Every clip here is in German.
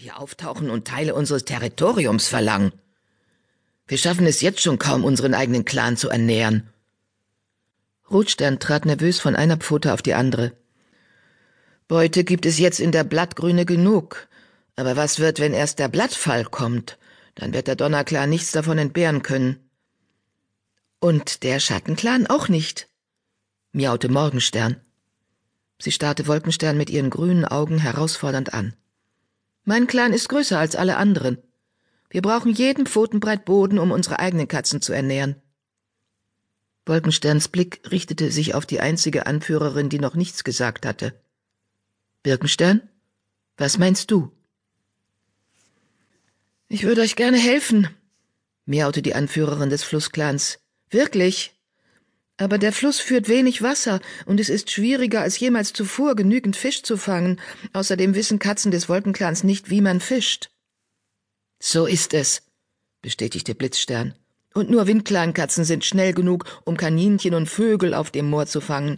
hier auftauchen und Teile unseres Territoriums verlangen. Wir schaffen es jetzt schon kaum, unseren eigenen Clan zu ernähren. Rotstern trat nervös von einer Pfote auf die andere. Beute gibt es jetzt in der Blattgrüne genug. Aber was wird, wenn erst der Blattfall kommt? Dann wird der Donnerclan nichts davon entbehren können. Und der Schattenclan auch nicht, miaute Morgenstern. Sie starrte Wolkenstern mit ihren grünen Augen herausfordernd an. Mein Clan ist größer als alle anderen. Wir brauchen jeden Pfotenbreit Boden, um unsere eigenen Katzen zu ernähren. Wolkensterns Blick richtete sich auf die einzige Anführerin, die noch nichts gesagt hatte. Birkenstern, was meinst du? Ich würde euch gerne helfen, miaute die Anführerin des Flussclans. Wirklich. Aber der Fluss führt wenig Wasser, und es ist schwieriger als jemals zuvor, genügend Fisch zu fangen. Außerdem wissen Katzen des Wolkenclans nicht, wie man fischt. So ist es, bestätigte Blitzstern. Und nur Windkleinkatzen sind schnell genug, um Kaninchen und Vögel auf dem Moor zu fangen.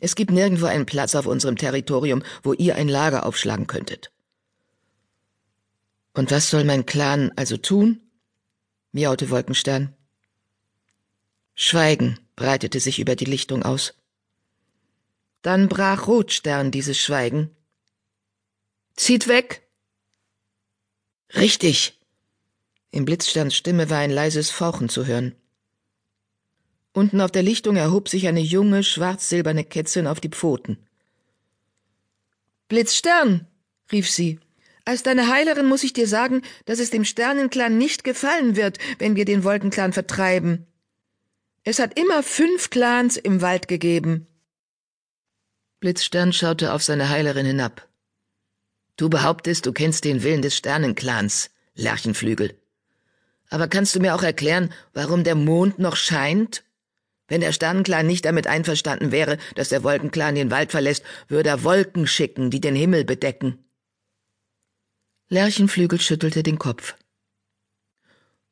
Es gibt nirgendwo einen Platz auf unserem Territorium, wo ihr ein Lager aufschlagen könntet. Und was soll mein Clan also tun? miaute Wolkenstern. Schweigen breitete sich über die Lichtung aus. Dann brach Rotstern dieses Schweigen. Zieht weg! Richtig! In Blitzsterns Stimme war ein leises Fauchen zu hören. Unten auf der Lichtung erhob sich eine junge, schwarz-silberne Kätzin auf die Pfoten. Blitzstern, rief sie, als deine Heilerin muss ich dir sagen, dass es dem Sternenclan nicht gefallen wird, wenn wir den Wolkenclan vertreiben. Es hat immer fünf Clans im Wald gegeben. Blitzstern schaute auf seine Heilerin hinab. Du behauptest, du kennst den Willen des Sternenclans, Lerchenflügel. Aber kannst du mir auch erklären, warum der Mond noch scheint? Wenn der Sternenclan nicht damit einverstanden wäre, dass der Wolkenclan den Wald verlässt, würde er Wolken schicken, die den Himmel bedecken. Lerchenflügel schüttelte den Kopf.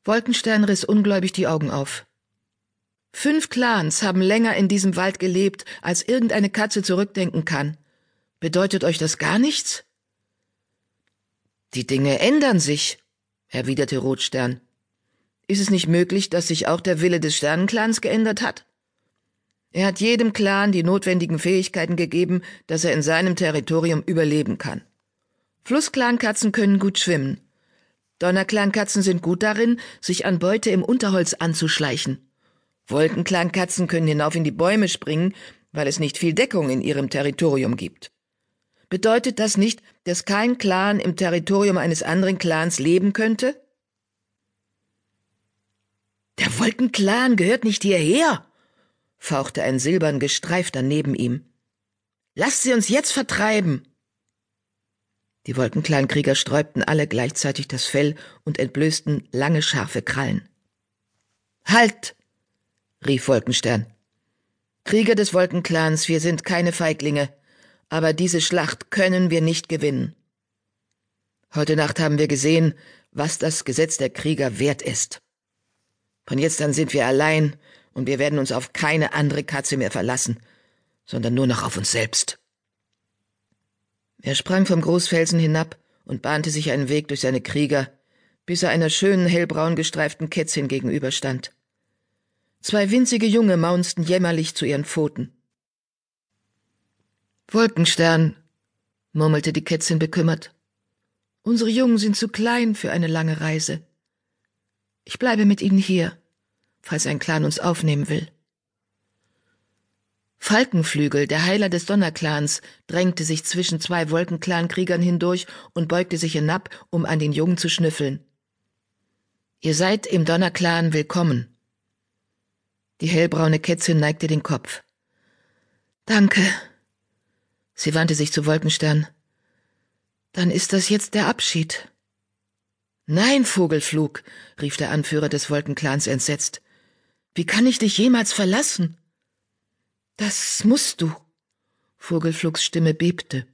Wolkenstern riss ungläubig die Augen auf. Fünf Clans haben länger in diesem Wald gelebt, als irgendeine Katze zurückdenken kann. Bedeutet euch das gar nichts? Die Dinge ändern sich, erwiderte Rotstern. Ist es nicht möglich, dass sich auch der Wille des Sternenclans geändert hat? Er hat jedem Clan die notwendigen Fähigkeiten gegeben, dass er in seinem Territorium überleben kann. Flussclankatzen können gut schwimmen. Donnerclankatzen sind gut darin, sich an Beute im Unterholz anzuschleichen. Wolkenklangkatzen können hinauf in die Bäume springen, weil es nicht viel Deckung in ihrem Territorium gibt. Bedeutet das nicht, dass kein Clan im Territorium eines anderen Clans leben könnte? Der Wolkenclan gehört nicht hierher, fauchte ein silbern gestreifter neben ihm. Lasst sie uns jetzt vertreiben. Die Wolkenclan-Krieger sträubten alle gleichzeitig das Fell und entblößten lange scharfe Krallen. Halt! Rief Wolkenstern. Krieger des Wolkenclans, wir sind keine Feiglinge, aber diese Schlacht können wir nicht gewinnen. Heute Nacht haben wir gesehen, was das Gesetz der Krieger wert ist. Von jetzt an sind wir allein, und wir werden uns auf keine andere Katze mehr verlassen, sondern nur noch auf uns selbst. Er sprang vom Großfelsen hinab und bahnte sich einen Weg durch seine Krieger, bis er einer schönen hellbraun gestreiften Kätzchen gegenüberstand. Zwei winzige Junge maunzten jämmerlich zu ihren Pfoten. Wolkenstern, murmelte die Kätzchen bekümmert. Unsere Jungen sind zu klein für eine lange Reise. Ich bleibe mit ihnen hier, falls ein Clan uns aufnehmen will. Falkenflügel, der Heiler des Donnerclans, drängte sich zwischen zwei Wolkenclan-Kriegern hindurch und beugte sich hinab, um an den Jungen zu schnüffeln. Ihr seid im Donnerclan willkommen, die hellbraune Kätzchen neigte den Kopf. Danke. Sie wandte sich zu Wolkenstern. Dann ist das jetzt der Abschied. Nein, Vogelflug, rief der Anführer des Wolkenclans entsetzt. Wie kann ich dich jemals verlassen? Das musst du. Vogelflugs Stimme bebte.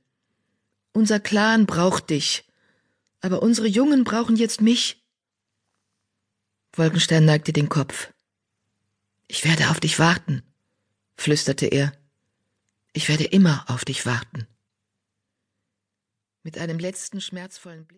Unser Clan braucht dich, aber unsere Jungen brauchen jetzt mich. Wolkenstern neigte den Kopf. Ich werde auf dich warten, flüsterte er. Ich werde immer auf dich warten. Mit einem letzten schmerzvollen Blick